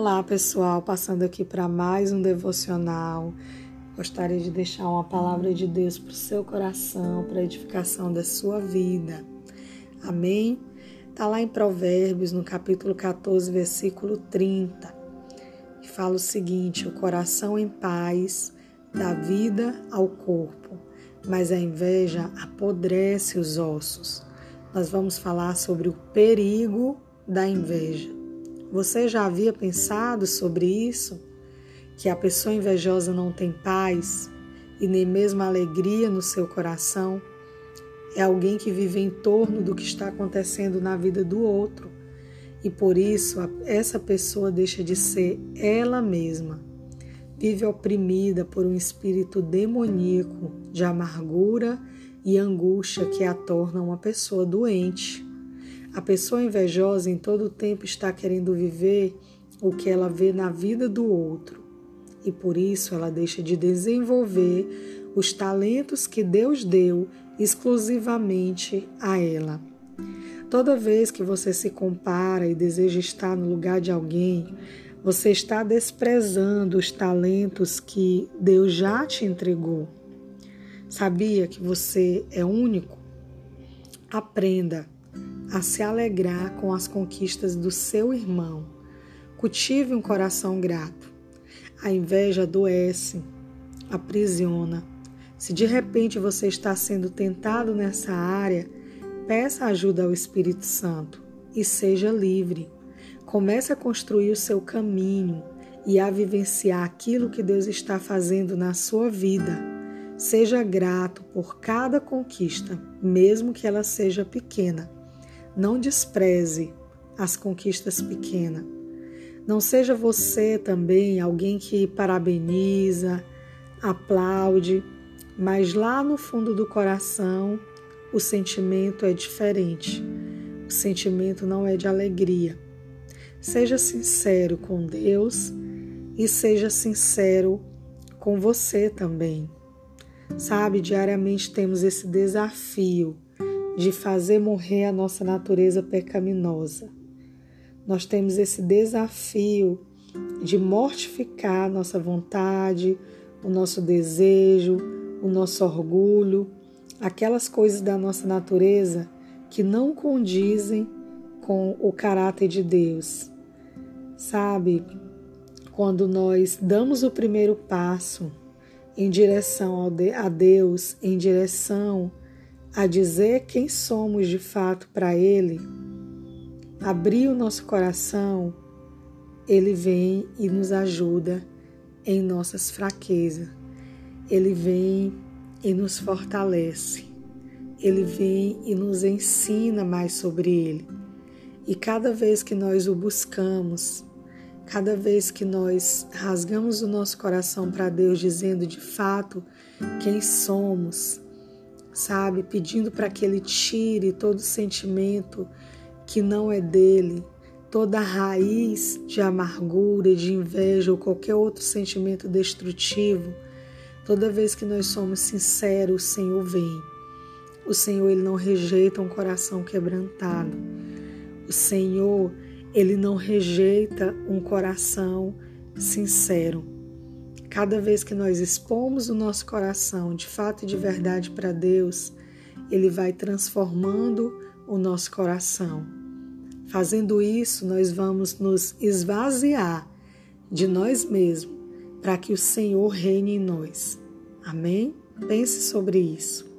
Olá, pessoal, passando aqui para mais um devocional. Gostaria de deixar uma palavra de Deus para o seu coração, para a edificação da sua vida. Amém? Está lá em Provérbios, no capítulo 14, versículo 30, que fala o seguinte: O coração em paz dá vida ao corpo, mas a inveja apodrece os ossos. Nós vamos falar sobre o perigo da inveja. Você já havia pensado sobre isso? Que a pessoa invejosa não tem paz e nem mesmo alegria no seu coração? É alguém que vive em torno do que está acontecendo na vida do outro e por isso essa pessoa deixa de ser ela mesma. Vive oprimida por um espírito demoníaco de amargura e angústia que a torna uma pessoa doente. A pessoa invejosa em todo o tempo está querendo viver o que ela vê na vida do outro e por isso ela deixa de desenvolver os talentos que Deus deu exclusivamente a ela. Toda vez que você se compara e deseja estar no lugar de alguém, você está desprezando os talentos que Deus já te entregou. Sabia que você é único? Aprenda a se alegrar com as conquistas do seu irmão. Cultive um coração grato. A inveja adoece, aprisiona. Se de repente você está sendo tentado nessa área, peça ajuda ao Espírito Santo e seja livre. Comece a construir o seu caminho e a vivenciar aquilo que Deus está fazendo na sua vida. Seja grato por cada conquista, mesmo que ela seja pequena. Não despreze as conquistas pequenas. Não seja você também alguém que parabeniza, aplaude, mas lá no fundo do coração o sentimento é diferente. O sentimento não é de alegria. Seja sincero com Deus e seja sincero com você também. Sabe, diariamente temos esse desafio de fazer morrer a nossa natureza pecaminosa. Nós temos esse desafio de mortificar nossa vontade, o nosso desejo, o nosso orgulho, aquelas coisas da nossa natureza que não condizem com o caráter de Deus. Sabe, quando nós damos o primeiro passo em direção a Deus, em direção a dizer quem somos de fato para Ele, abrir o nosso coração, Ele vem e nos ajuda em nossas fraquezas. Ele vem e nos fortalece. Ele vem e nos ensina mais sobre Ele. E cada vez que nós o buscamos, cada vez que nós rasgamos o nosso coração para Deus, dizendo de fato quem somos, sabe? Pedindo para que Ele tire todo sentimento que não é dele, toda raiz de amargura, de inveja ou qualquer outro sentimento destrutivo. Toda vez que nós somos sinceros, o Senhor vem. O Senhor ele não rejeita um coração quebrantado. O Senhor ele não rejeita um coração sincero. Cada vez que nós expomos o nosso coração de fato e de verdade para Deus, Ele vai transformando o nosso coração. Fazendo isso, nós vamos nos esvaziar de nós mesmos para que o Senhor reine em nós. Amém? Pense sobre isso.